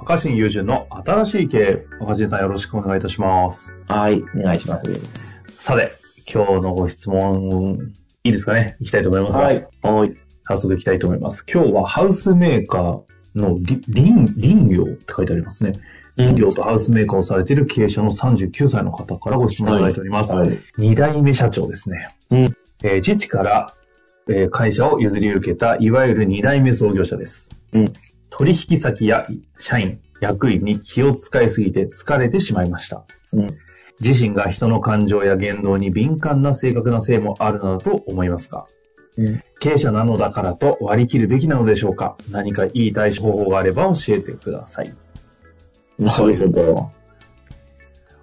若新友人の新しい経営。若新さんよろしくお願いいたします。はい、お願いします。さて、今日のご質問、いいですかね？いきたいと思いますが、はい。はい。早速いきたいと思います。今日はハウスメーカーのり林、林業って書いてありますね。林業とハウスメーカーをされている経営者の39歳の方からご質問いただいております。はい。2代目社長ですね。うんえー父から、えー会社を譲り受けた、いわゆる2代目創業者です。うん取引先や社員、役員に気を使いすぎて疲れてしまいました。うん自身が人の感情や言動に敏感な性格なせいもあるのだと思いますが、うん経営者なのだからと割り切るべきなのでしょうか？何かいい対処方法があれば教えてください。なるほど。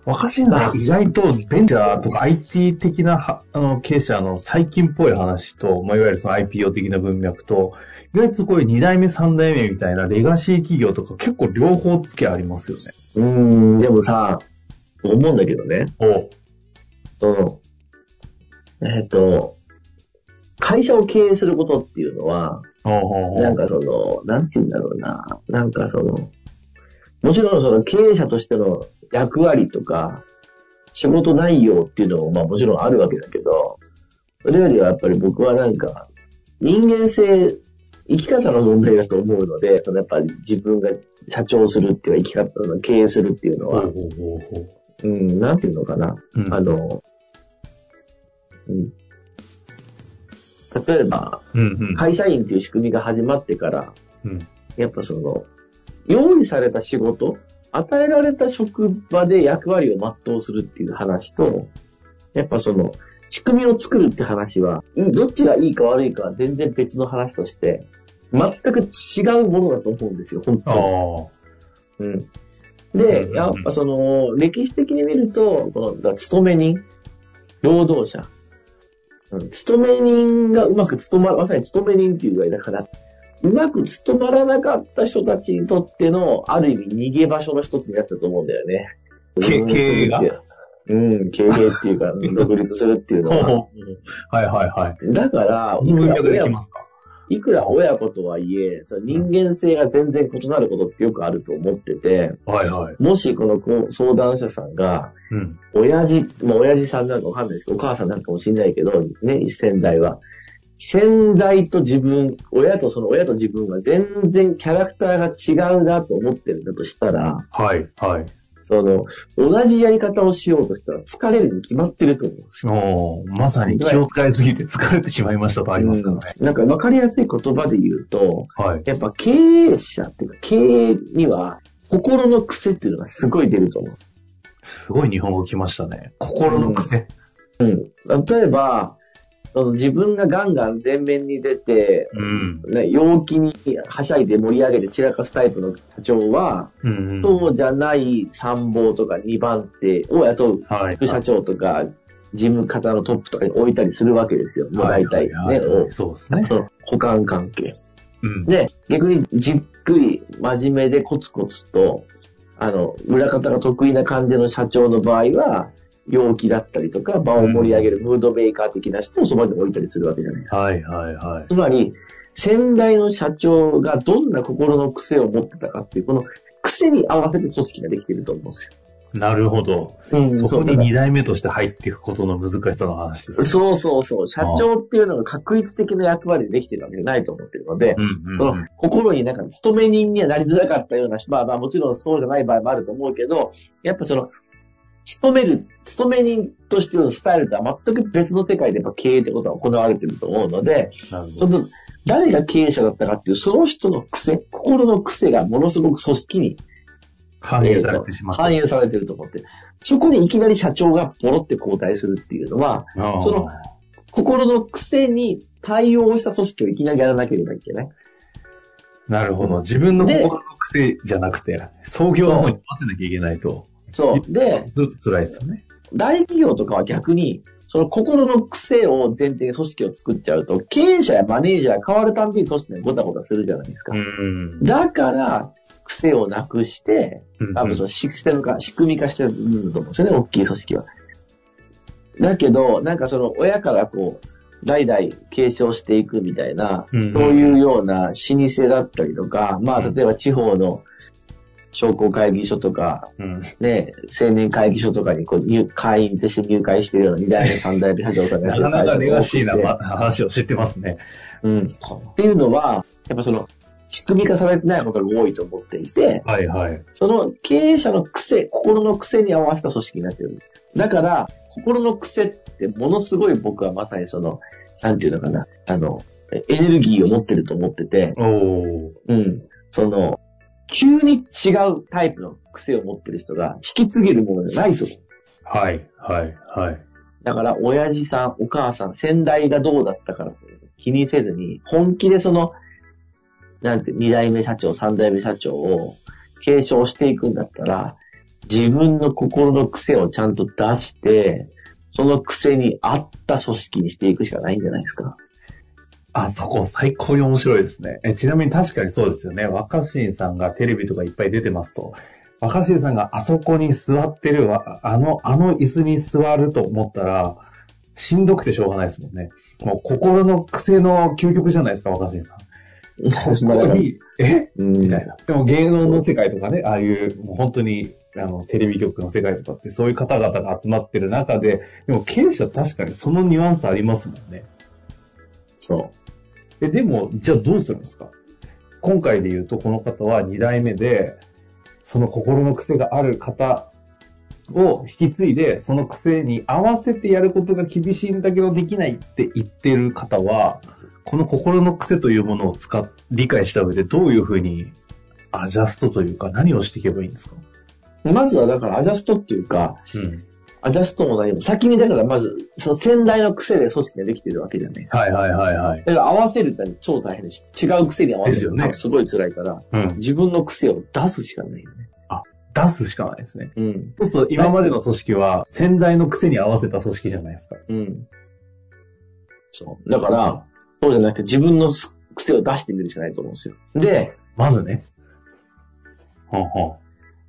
若新さん、意外とベンチャーとか IT 的なはあの経営者の最近っぽい話と、まあ、いわゆるその IPO 的な文脈と、意外とこうい。う2代目、3代目みたいなレガシー企業とか結構両方付けありますよね。うーん、でもさ、思うんだけどね、おその、えっと、会社を経営することっていうのは、なんかその、なんて言うんだろうな、なんかその、もちろんその経営者としての役割とか、仕事内容っていうのもまあもちろんあるわけだけど、それよりはやっぱり僕はなんか、人間性、生き方の問題だと思うので、そのやっぱり自分が社長するっていうか生き方の経営するっていうのは、うん、なんていうのかな。うんあの、うん。例えば、うんうん会社員っていう仕組みが始まってから、うんやっぱその、用意された仕事、与えられた職場で役割を全うするっていう話と、やっぱその、仕組みを作るって話は、うんどっちがいいか悪いかは全然別の話として、全く違うものだと思うんですよ、本あ当あ。に。うん。でう、んやっぱその、歴史的に見ると、この、勤め人、労働者、うん勤め人がうまく務まる、まさに勤め人っていうぐらいだから、うまく務まらなかった人たちにとっての、ある意味逃げ場所の一つになったと思うんだよね。け経営が？うん、経営っていうか、独立するっていうのは。はいはいはい。だから、い文くら親脈できますか？いくら親子とはいえ、その人間性が全然異なることってよくあると思ってて、はいはい。もしこの相談者さんが、うん。親父、まあ親父さんなんかわかんないですけど、お母さんなんかもしれないけど、ね、先代は。先代と自分、親とその親と自分は全然キャラクターが違うなと思ってるんだとしたら、はいはい。その、同じやり方をしようとしたら疲れるに決まってると思うんですよ。おーまさに気を使いすぎて疲れてしまいましたとありますからね。うんなんかわかりやすい言葉で言うと、はい。やっぱ経営者っていうか経営には心の癖っていうのがすごい出ると思う。すごい日本語来ましたね。心の癖。うん。例えば、その自分がガンガン前面に出て、うん。ね、陽気にはしゃいで盛り上げて散らかすタイプの社長は、うんうん。そうじゃない参謀とか2番手を雇うはい。副社長とか、事務方のトップとかに置いたりするわけですよ。もう大体ね。はいはいはいそうですね。その補完関係。うん。で、逆にじっくり真面目でコツコツと、あの、裏方が得意な感じの社長の場合は、陽気だったりとか、場を盛り上げるムードメーカー的な人をそばに置いたりするわけじゃないですか。はいはいはい。つまり、先代の社長がどんな心の癖を持ってたかっていう、この癖に合わせて組織ができていると思うんですよ。なるほど。うんそこに二代目として入っていくことの難しさの話です。そうそうそう。社長っていうのが確率的な役割でできてるわけじゃないと思ってるので、うんうんその心になんか勤め人にはなりづらかったような人、まあまあもちろんそうじゃない場合もあると思うけど、やっぱその、勤める、勤め人としてのスタイルとは全く別の世界でやっぱ経営ってことは行われてると思うので、その、誰が経営者だったかっていう、その人の癖、心の癖がものすごく組織に反映されてしまった。反映されてると思って。そこにいきなり社長がポロって交代するっていうのは、その心の癖に対応した組織をいきなりやらなければいけない。なるほど。自分の心の癖じゃなくて、創業の方に合わせなきゃいけないと。そう。で、ずっと辛いですよね。大企業とかは逆に、その心の癖を前提に組織を作っちゃうと、経営者やマネージャー変わるたんびに組織がごたごたするじゃないですか。ん。だから、癖をなくして、うん多分そのシステム化、仕組み化してる部分だと思うんですよね、大きい組織は。だけど、なんかその親からこう、代々継承していくみたいな、うんそういうような老舗だったりとか、まあ例えば地方の商工会議所とか、うん。ね、青年会議所とかにこう入会員として入会しているような2代目、3代目社長さんがなかなかレガシーな話を知ってますね。てうん。っていうのは、やっぱその、仕組み化されてないことが多いと思っていて、はいはい。その経営者の癖、心の癖に合わせた組織になってるんです。だから、心の癖ってものすごい僕はまさにその、なんていうのかな、あの、エネルギーを持ってると思ってて、おー。うん。その、急に違うタイプの癖を持ってる人が引き継げるものじゃないと思う。はいはいはい。だから、親父さん、お母さん、先代がどうだったから気にせずに、本気でその、なんて、二代目社長、三代目社長を継承していくんだったら、自分の心の癖をちゃんと出して、その癖に合った組織にしていくしかないんじゃないですか。あそこ最高に面白いですね。えちなみに確かにそうですよね。若新さんがテレビとかいっぱい出てますと、若新さんがあそこに座ってるわ、あの、あの椅子に座ると思ったら、しんどくてしょうがないですもんね。もう心の癖の究極じゃないですか、若新さん。まにえ？うんみたいな。でも芸能の世界とかね、ああいう、もう本当に、あの、テレビ局の世界とかって、そういう方々が集まってる中で、でも経営者確かにそのニュアンスありますもんね。そえ、でも、じゃあどうするんですか？今回で言うと、この方は2代目で、その心の癖がある方を引き継いで、その癖に合わせてやることが厳しいんだけどできないって言ってる方は、この心の癖というものを使っ、理解した上でどういうふうにアジャストというか何をしていけばいいんですか？う。まずはだからアジャストっていうか、うん。アジャストも何も、先にだからまず、その先代の癖で組織ができてるわけじゃないですか。はいはいはいはい。だから合わせるって超大変だし、違う癖に合わせるですよねのすごい辛いから、うん。自分の癖を出すしかないよね。出すしかないですね。うん。そうすると今までの組織は先代の癖に合わせた組織じゃないですか。うん。そう。だから、そうじゃなくて自分のす癖を出してみるしかないと思うんですよ。で、まずね。ほんほん。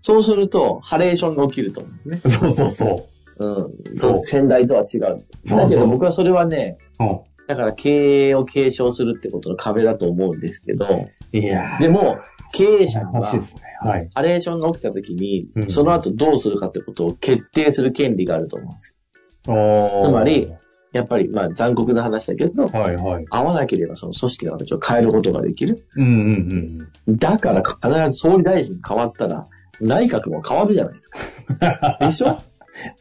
そうすると、ハレーションが起きると思うんですね。そうそうそうん。そうそう先代とは違う。だけど僕はそれはね。だから経営を継承するってことの壁だと思うんですけど、いやでも、経営者は楽しいですね。はい。ハレーションが起きた時に、うんその後どうするかってことを決定する権利があると思うんです。つまり、やっぱり、まあ残酷な話だけど、はいはい。合わなければその組織の形を変えることができる。うんうんうん。だから必ず総理大臣変わったら、内閣も変わるじゃないですか。でしょ？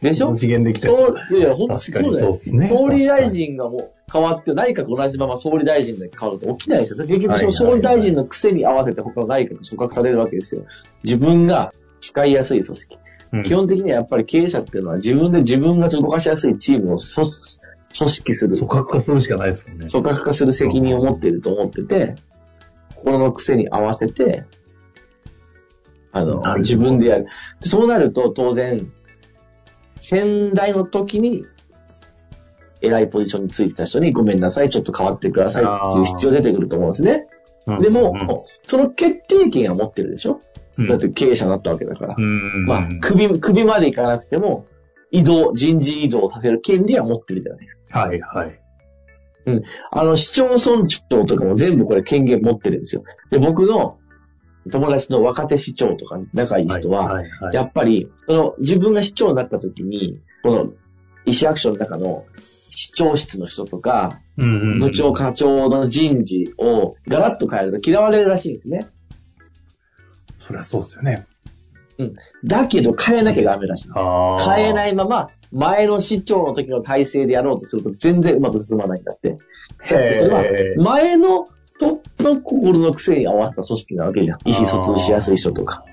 でしょ？次元できちゃう。そう、いやいや、ほんと確かにだよそうですね。総理大臣がもう変わって、内閣同じまま総理大臣で変わると起きないですよ。結局総理大臣の癖に合わせて他の内閣が組閣されるわけですよ。自分が使いやすい組織。うん基本的にはやっぱり経営者っていうのは自分で自分が動かしやすいチームを組組織する。組閣化するしかないですもんね。組閣化する責任を持っていると思ってて、心の癖に合わせて、あの自分でやる。でそうなると当然、先代の時に、偉いポジションについてた人にごめんなさい、ちょっと変わってくださいっていう必要出てくると思うんですね。うんでも、うんその決定権は持ってるでしょ、うんだって経営者になったわけだから。うん。まあ、首、首までいかなくても、移動、人事異動させる権利は持ってるじゃないですか。はいはい。あの、市町村長とかも全部これ権限持ってるんですよ。で、僕の友達の若手市長とか仲いい人は、やっぱり、その自分が市長になった時に、この、石役所の中の市長室の人とか、うんうんうん部長課長の人事をガラッと変えると嫌われるらしいんですね。そりゃそうですよね。だけど変えなきゃダメらしいんです。変えないまま、前の市長の時の体制でやろうとすると全然うまく進まないんだって。だってそれは前のトップの心の癖に合わせた組織なわけじゃん。意思疎通しやすい人とか。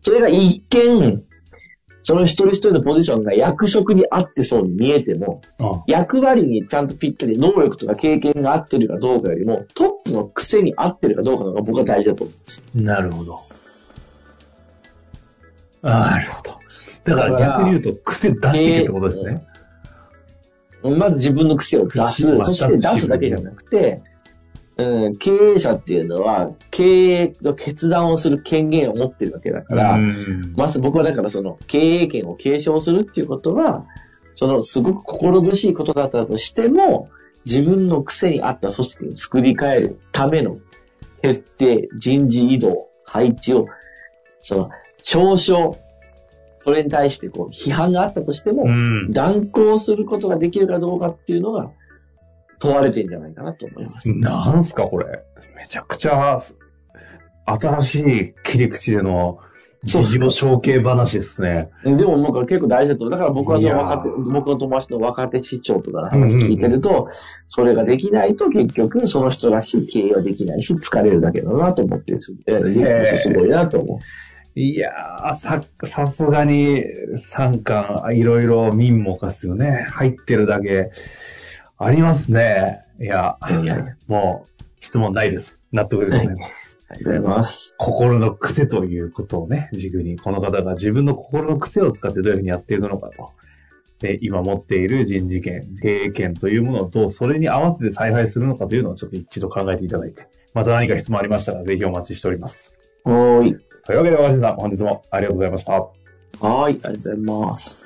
それが一見、その一人一人のポジションが役職に合ってそうに見えても、あ役割にちゃんとぴったり能力とか経験が合ってるかどうかよりも、トップの癖に合ってるかどうかの方が僕は大事だと思なるほど。なるほど。だから逆に言うと、癖出していけってことですね。う。まず自分の癖を出す。そして出すだけじゃなくて、うん、経営者っていうのは、経営の決断をする権限を持ってるわけだから、うんまず僕はだからその経営権を継承するっていうことは、そのすごく心苦しいことだったとしても、自分の癖に合った組織を作り変えるための決定、人事異動、配置を、その、嘲笑、それに対してこう批判があったとしても、うん。断行することができるかどうかっていうのが問われてんじゃないかなと思います。なんすか、これ。めちゃくちゃ、新しい切り口での、そう事業承継話ですね。でも僕は結構大事だと。だから僕はその若手僕の友達の若手市長とかの話聞いてると、それができないと結局その人らしい経営はできないし、疲れるだけだなと思ってす、えーすごいなと思いやー、さ、さすがに、三冠、いろいろ民もかすよね。入ってるだけ、ありますね。いや、う。いやいや、もう、質問ないです。納得でございます。ありがとうございます。心の癖ということをね、軸に、この方が自分の心の癖を使ってどういうふうにやっていくのかと。で、今持っている人事権、経営権というものをどうそれに合わせて采配するのかというのをちょっと一度考えていただいて、また何か質問ありましたらぜひお待ちしております。はーい。というわけで、若新さん、本日もありがとうございました。はーい。ありがとうございます。